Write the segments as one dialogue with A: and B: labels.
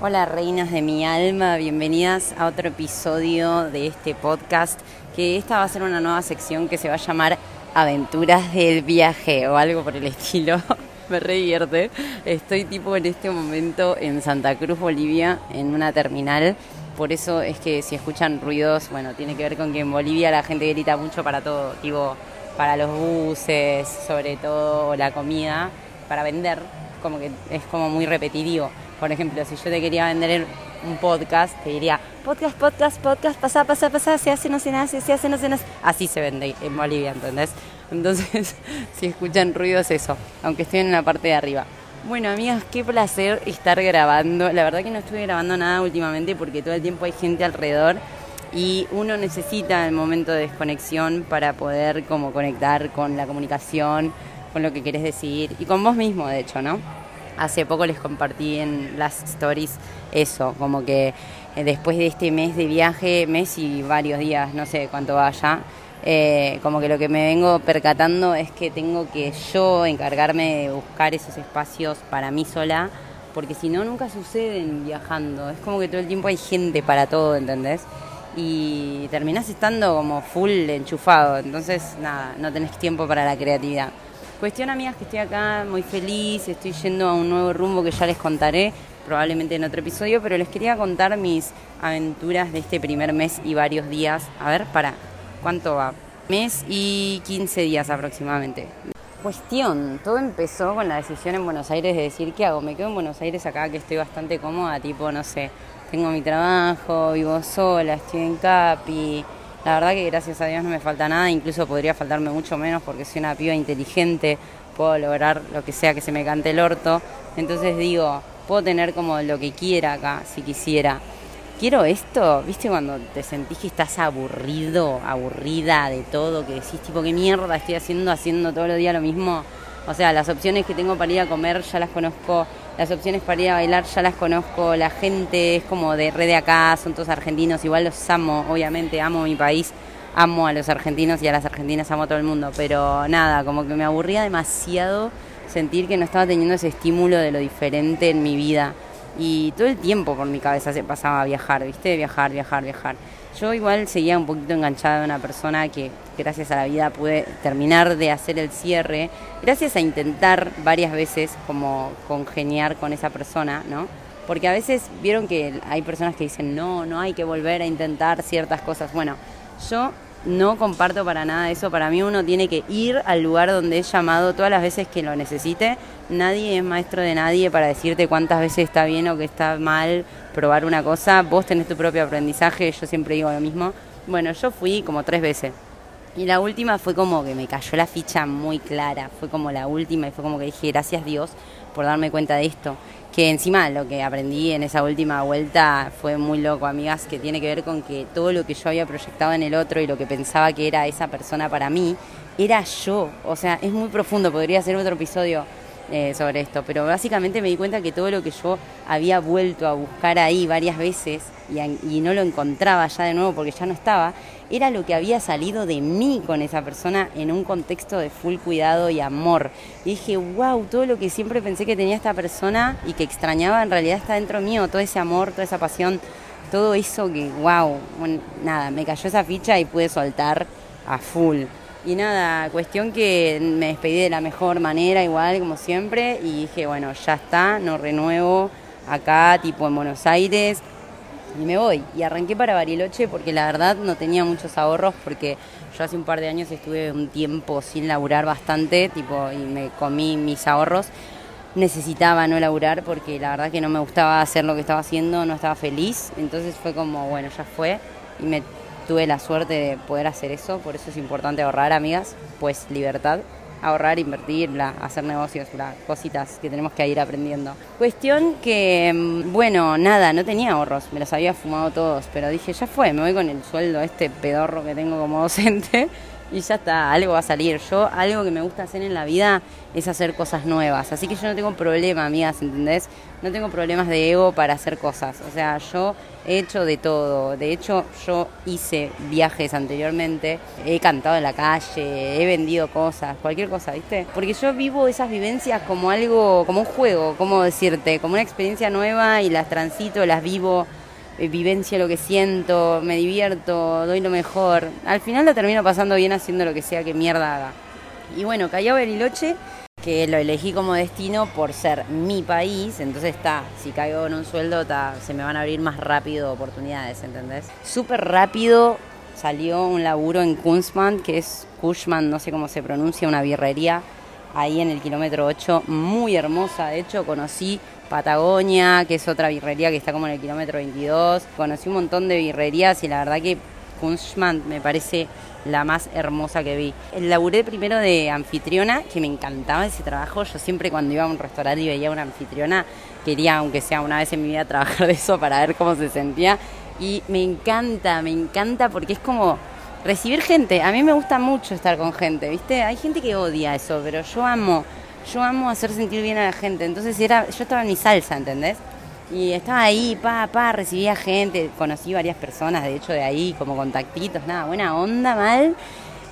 A: Hola reinas de mi alma, bienvenidas a otro episodio de este podcast, que esta va a ser una nueva sección que se va a llamar Aventuras del viaje o algo por el estilo. Me revierte. Estoy tipo en este momento en Santa Cruz, Bolivia, en una terminal. Por eso es que si escuchan ruidos, bueno, tiene que ver con que en Bolivia la gente grita mucho para todo, tipo para los buses, sobre todo la comida, para vender, como que es como muy repetitivo. Por ejemplo, si yo te quería vender un podcast, te diría podcast, podcast, podcast, pasa, pasa, pasa, se hace, no se nace, se hace, no se nace. Así se vende en Bolivia, ¿entendés? Entonces, si escuchan ruidos, eso, aunque estoy en la parte de arriba. Bueno, amigas, qué placer estar grabando. La verdad que no estuve grabando nada últimamente porque todo el tiempo hay gente alrededor y uno necesita el momento de desconexión para poder como conectar con la comunicación, con lo que querés decir y con vos mismo, de hecho, ¿no? Hace poco les compartí en las stories eso, como que eh, después de este mes de viaje, mes y varios días, no sé cuánto vaya, eh, como que lo que me vengo percatando es que tengo que yo encargarme de buscar esos espacios para mí sola, porque si no, nunca suceden viajando. Es como que todo el tiempo hay gente para todo, ¿entendés? Y terminás estando como full enchufado, entonces nada, no tenés tiempo para la creatividad. Cuestión, amigas, que estoy acá muy feliz, estoy yendo a un nuevo rumbo que ya les contaré, probablemente en otro episodio, pero les quería contar mis aventuras de este primer mes y varios días. A ver, para, ¿cuánto va? Mes y 15 días aproximadamente. Cuestión, todo empezó con la decisión en Buenos Aires de decir, ¿qué hago? Me quedo en Buenos Aires acá que estoy bastante cómoda, tipo, no sé, tengo mi trabajo, vivo sola, estoy en Capi, la verdad que gracias a Dios no me falta nada, incluso podría faltarme mucho menos porque soy una piba inteligente, puedo lograr lo que sea que se me cante el orto. Entonces digo, puedo tener como lo que quiera acá, si quisiera. Quiero esto, ¿viste cuando te sentís que estás aburrido, aburrida de todo, que decís tipo, ¿qué mierda estoy haciendo, haciendo todos los días lo mismo? O sea, las opciones que tengo para ir a comer ya las conozco, las opciones para ir a bailar ya las conozco, la gente es como de red de acá, son todos argentinos, igual los amo, obviamente amo mi país, amo a los argentinos y a las argentinas, amo a todo el mundo, pero nada, como que me aburría demasiado sentir que no estaba teniendo ese estímulo de lo diferente en mi vida. Y todo el tiempo por mi cabeza se pasaba a viajar, ¿viste? Viajar, viajar, viajar. Yo igual seguía un poquito enganchada de una persona que gracias a la vida pude terminar de hacer el cierre, gracias a intentar varias veces como congeniar con esa persona, ¿no? Porque a veces vieron que hay personas que dicen, no, no hay que volver a intentar ciertas cosas. Bueno, yo no comparto para nada eso. Para mí uno tiene que ir al lugar donde es llamado todas las veces que lo necesite. Nadie es maestro de nadie para decirte cuántas veces está bien o que está mal probar una cosa. Vos tenés tu propio aprendizaje, yo siempre digo lo mismo. Bueno, yo fui como tres veces. Y la última fue como que me cayó la ficha muy clara. Fue como la última y fue como que dije, gracias Dios por darme cuenta de esto que encima lo que aprendí en esa última vuelta fue muy loco, amigas, que tiene que ver con que todo lo que yo había proyectado en el otro y lo que pensaba que era esa persona para mí, era yo. O sea, es muy profundo, podría ser otro episodio eh, sobre esto, pero básicamente me di cuenta que todo lo que yo había vuelto a buscar ahí varias veces y, y, no lo encontraba ya de nuevo porque ya no estaba, era lo que había salido de mí con esa persona en un contexto de full cuidado y amor. Y dije, wow, todo lo que siempre pensé que tenía esta persona y que extrañaba en realidad está dentro mío, todo ese amor, toda esa pasión, todo eso que, wow, bueno, nada, me cayó esa ficha y pude soltar a full. Y nada, cuestión que me despedí de la mejor manera, igual como siempre, y dije, bueno, ya está, no renuevo acá, tipo en Buenos Aires, y me voy. Y arranqué para Bariloche porque la verdad no tenía muchos ahorros, porque yo hace un par de años estuve un tiempo sin laburar bastante, tipo, y me comí mis ahorros. Necesitaba no laburar porque la verdad que no me gustaba hacer lo que estaba haciendo, no estaba feliz, entonces fue como, bueno, ya fue, y me tuve la suerte de poder hacer eso, por eso es importante ahorrar, amigas, pues libertad, ahorrar, invertir, hacer negocios, las cositas que tenemos que ir aprendiendo. Cuestión que, mm, bueno, nada, no tenía ahorros, me los había fumado todos, pero dije, ya fue, me voy con el sueldo este pedorro que tengo como docente y ya está, algo va a salir. Yo, algo que me gusta hacer en la vida es hacer cosas nuevas. Así que yo no tengo problema, amigas, ¿entendés? No tengo problemas de ego para hacer cosas. O sea, yo he hecho de todo. De hecho, yo hice viajes anteriormente, he cantado en la calle, he vendido cosas, cualquier cosa, ¿viste? Porque yo vivo esas vivencias como algo, como un juego, como decirte, como una experiencia nueva y las transito, las vivo eh, vivencia lo que siento, me divierto, doy lo mejor. Al final lo termino pasando bien haciendo lo que sea que mierda haga. Y bueno, Callao Bariloche, que lo elegí como destino por ser mi país, entonces está, si caigo en un sueldo, se me van a abrir más rápido oportunidades, ¿entendés? Súper rápido salió un laburo en Kunzman, que es Kushman, no sé cómo se pronuncia, una birrería ahí en el kilómetro 8, muy hermosa. De hecho, conocí Patagonia, que es otra birrería que está como en el kilómetro 22. Conocí un montón de birrerías y la verdad que Kunschmann me parece la más hermosa que vi. Laburé primero de anfitriona, que me encantaba ese trabajo. Yo siempre cuando iba a un restaurante y veía una anfitriona, quería, aunque sea una vez en mi vida, trabajar de eso para ver cómo se sentía. Y me encanta, me encanta porque es como recibir gente. A mí me gusta mucho estar con gente, ¿viste? Hay gente que odia eso, pero yo amo yo amo hacer sentir bien a la gente. Entonces era, yo estaba en mi salsa, ¿entendés? Y estaba ahí, pa, pa, recibía gente, conocí varias personas, de hecho, de ahí, como contactitos, nada, buena onda, mal.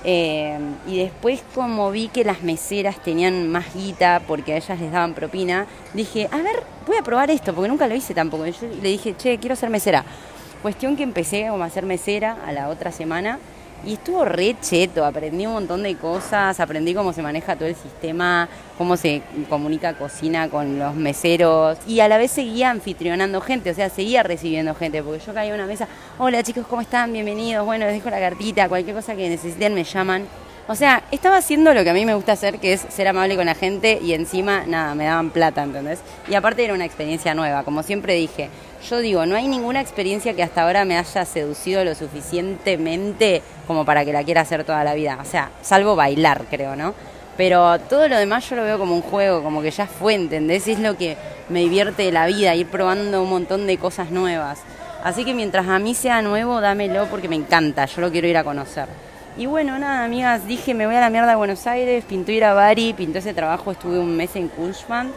A: Eh, y después como vi que las meseras tenían más guita porque a ellas les daban propina, dije, a ver, voy a probar esto, porque nunca lo hice tampoco. Y yo le dije, che, quiero ser mesera. Cuestión que empecé como a ser mesera a la otra semana y estuvo re cheto, aprendí un montón de cosas, aprendí cómo se maneja todo el sistema, cómo se comunica cocina con los meseros y a la vez seguía anfitrionando gente, o sea, seguía recibiendo gente, porque yo caía a una mesa, hola chicos, ¿cómo están? Bienvenidos, bueno, les dejo la cartita, cualquier cosa que necesiten me llaman. O sea, estaba haciendo lo que a mí me gusta hacer, que es ser amable con la gente y encima, nada, me daban plata, ¿entendés? Y aparte era una experiencia nueva, como siempre dije, yo digo, no hay ninguna experiencia que hasta ahora me haya seducido lo suficientemente como para que la quiera hacer toda la vida. O sea, salvo bailar, creo, ¿no? Pero todo lo demás yo lo veo como un juego, como que ya fue, ¿entendés? Es lo que me divierte de la vida, ir probando un montón de cosas nuevas. Así que mientras a mí sea nuevo, dámelo porque me encanta, yo lo quiero ir a conocer. Y bueno, nada, amigas, dije, me voy a la mierda de Buenos Aires, pintó ir a Bari, pintó ese trabajo, estuve un mes en Kunschmann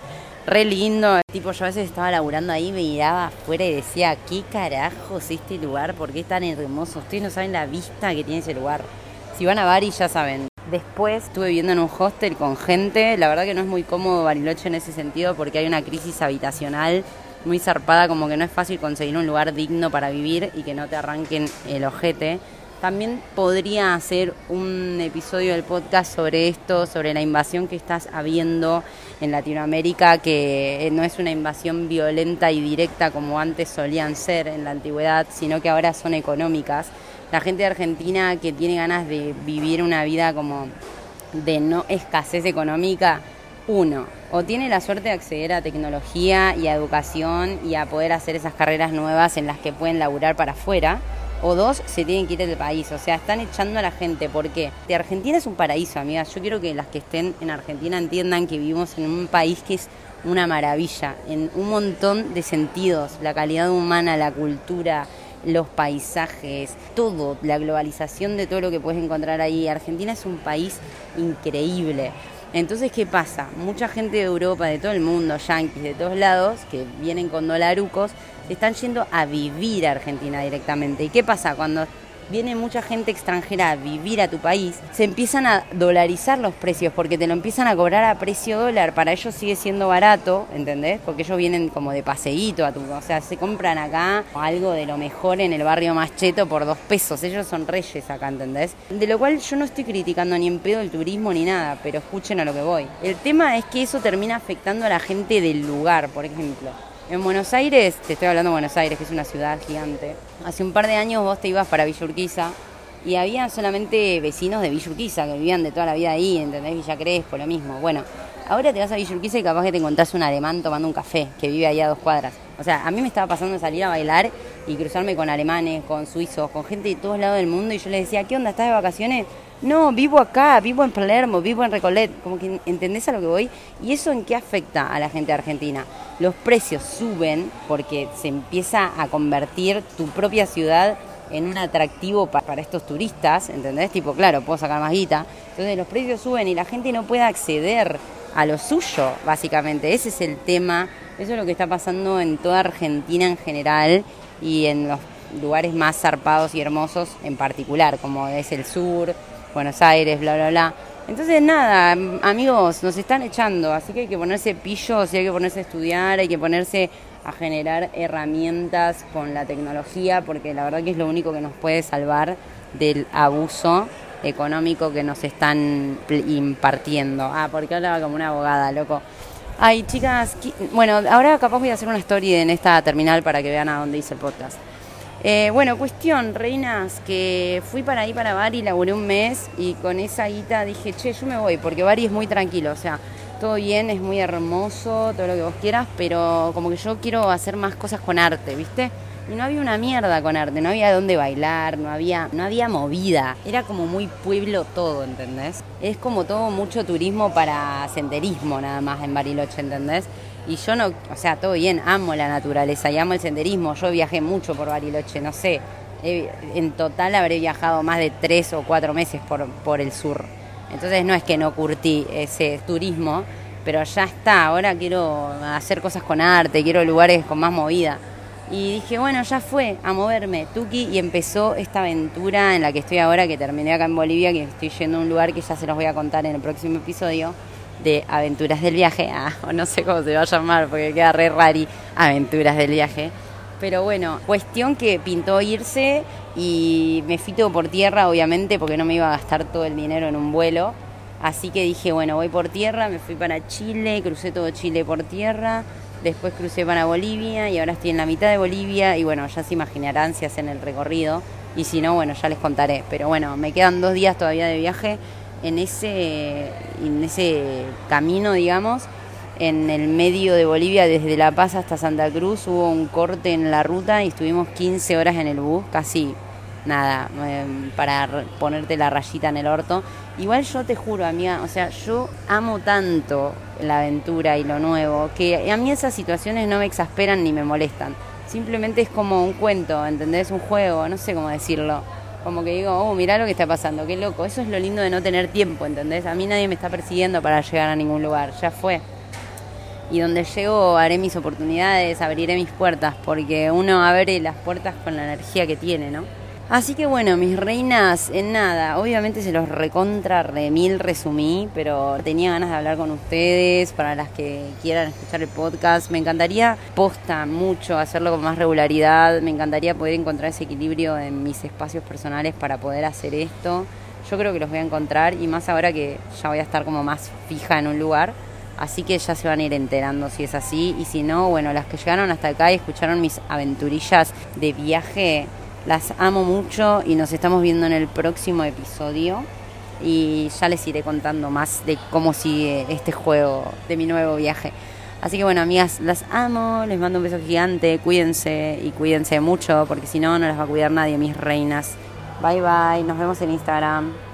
A: re lindo. Tipo, yo a veces estaba laburando ahí, me miraba afuera y decía, ¿qué carajos este lugar? ¿Por qué es tan hermoso? Ustedes no saben la vista que tiene ese lugar. Si van a Bari ya saben. Después estuve viviendo en un hostel con gente. La verdad que no es muy cómodo Bariloche en ese sentido porque hay una crisis habitacional muy zarpada, como que no es fácil conseguir un lugar digno para vivir y que no te arranquen el ojete. También podría hacer un episodio del podcast sobre esto, sobre la invasión que estás habiendo en Latinoamérica, que no es una invasión violenta y directa como antes solían ser en la antigüedad, sino que ahora son económicas. La gente de Argentina que tiene ganas de vivir una vida como de no escasez económica, uno, o tiene la suerte de acceder a tecnología y a educación y a poder hacer esas carreras nuevas en las que pueden laburar para afuera o dos se tienen que ir del país. O sea, están echando a la gente. ¿Por qué? De Argentina es un paraíso, amigas. Yo quiero que las que estén en Argentina entiendan que vivimos en un país que es una maravilla, en un montón de sentidos. La calidad humana, la cultura, los paisajes, todo, la globalización de todo lo que puedes encontrar ahí. Argentina es un país increíble. Entonces, ¿qué pasa? Mucha gente de Europa, de todo el mundo, yanquis, de todos lados, que vienen con dolarucos, están yendo a vivir a Argentina directamente. ¿Y qué pasa? Cuando viene mucha gente extranjera a vivir a tu país, se empiezan a dolarizar los precios porque te lo empiezan a cobrar a precio dólar. Para ellos sigue siendo barato, ¿entendés? Porque ellos vienen como de paseíto a tu, o sea, se compran acá algo de lo mejor en el barrio más cheto por dos pesos. Ellos son reyes acá, ¿entendés? De lo cual yo no estoy criticando ni en pedo el turismo ni nada, pero escuchen a lo que voy. El tema es que eso termina afectando a la gente del lugar, por ejemplo. En Buenos Aires, te estoy hablando de Buenos Aires, que es una ciudad gigante. Hace un par de años vos te ibas para Villa Urquiza y había solamente vecinos de Villa Urquiza que vivían de toda la vida ahí, ¿entendés? Villa Crespo, lo mismo. Bueno, ahora te vas a Villa Urquiza y capaz que te encontrás un alemán tomando un café que vive ahí a dos cuadras. O sea, a mí me estaba pasando salir a bailar y cruzarme con alemanes, con suizos, con gente de todos lados del mundo y yo les decía, ¿qué onda? ¿Estás de vacaciones? No, vivo acá, vivo en Palermo, vivo en Recollet, como que entendés a lo que voy. ¿Y eso en qué afecta a la gente de Argentina? Los precios suben porque se empieza a convertir tu propia ciudad en un atractivo para estos turistas, ¿entendés? Tipo, claro, puedo sacar más guita. Entonces los precios suben y la gente no puede acceder a lo suyo, básicamente. Ese es el tema, eso es lo que está pasando en toda Argentina en general y en los lugares más zarpados y hermosos en particular, como es el sur, Buenos Aires, bla, bla, bla. Entonces, nada, amigos, nos están echando, así que hay que ponerse pillos y hay que ponerse a estudiar, hay que ponerse a generar herramientas con la tecnología, porque la verdad que es lo único que nos puede salvar del abuso económico que nos están impartiendo. Ah, porque hablaba como una abogada, loco. Ay, chicas, bueno, ahora capaz voy a hacer una story en esta terminal para que vean a dónde hice el podcast. Eh, bueno, cuestión, reinas, que fui para ahí, para Bari, laburé un mes y con esa guita dije, che, yo me voy, porque Bari es muy tranquilo, o sea, todo bien, es muy hermoso, todo lo que vos quieras, pero como que yo quiero hacer más cosas con arte, ¿viste? Y no había una mierda con arte, no había dónde bailar, no había, no había movida. Era como muy pueblo todo, ¿entendés? Es como todo mucho turismo para senderismo nada más en Bariloche, ¿entendés? Y yo no, o sea, todo bien, amo la naturaleza y amo el senderismo. Yo viajé mucho por Bariloche, no sé. en total habré viajado más de tres o cuatro meses por, por el sur. Entonces no es que no curtí ese turismo, pero ya está, ahora quiero hacer cosas con arte, quiero lugares con más movida. Y dije, bueno, ya fue a moverme, Tuki, y empezó esta aventura en la que estoy ahora, que terminé acá en Bolivia, que estoy yendo a un lugar que ya se los voy a contar en el próximo episodio de Aventuras del Viaje, ah, no sé cómo se va a llamar porque queda re rari, Aventuras del Viaje. Pero bueno, cuestión que pintó irse y me fui todo por tierra, obviamente, porque no me iba a gastar todo el dinero en un vuelo. Así que dije, bueno, voy por tierra, me fui para Chile, crucé todo Chile por tierra, después crucé para Bolivia y ahora estoy en la mitad de Bolivia y bueno, ya se imaginarán si hacen el recorrido y si no, bueno, ya les contaré. Pero bueno, me quedan dos días todavía de viaje en ese, en ese camino, digamos, en el medio de Bolivia, desde La Paz hasta Santa Cruz, hubo un corte en la ruta y estuvimos 15 horas en el bus, casi nada, em, para ponerte la rayita en el orto. Igual yo te juro, amiga, o sea, yo amo tanto la aventura y lo nuevo, que a mí esas situaciones no me exasperan ni me molestan. Simplemente es como un cuento, ¿entendés? Un juego, no sé cómo decirlo como que digo, oh, mirá lo que está pasando, qué loco. Eso es lo lindo de no tener tiempo, ¿entendés? A mí nadie me está persiguiendo para llegar a ningún lugar, ya fue. Y donde llego haré mis oportunidades, abriré mis puertas, porque uno abre las puertas con la energía que tiene, ¿no? Así que bueno, mis reinas, en nada, obviamente se los recontra remil resumí, pero tenía ganas de hablar con ustedes, para las que quieran escuchar el podcast. Me encantaría, posta mucho, hacerlo con más regularidad, me encantaría poder encontrar ese equilibrio en mis espacios personales para poder hacer esto. Yo creo que los voy a encontrar y más ahora que ya voy a estar como más fija en un lugar. Así que ya se van a ir enterando si es así. Y si no, bueno, las que llegaron hasta acá y escucharon mis aventurillas de viaje, las amo mucho y nos estamos viendo en el próximo episodio y ya les iré contando más de cómo sigue este juego de mi nuevo viaje. Así que bueno, amigas, las amo, les mando un beso gigante, cuídense y cuídense mucho porque si no, no las va a cuidar nadie, mis reinas. Bye bye, nos vemos en Instagram.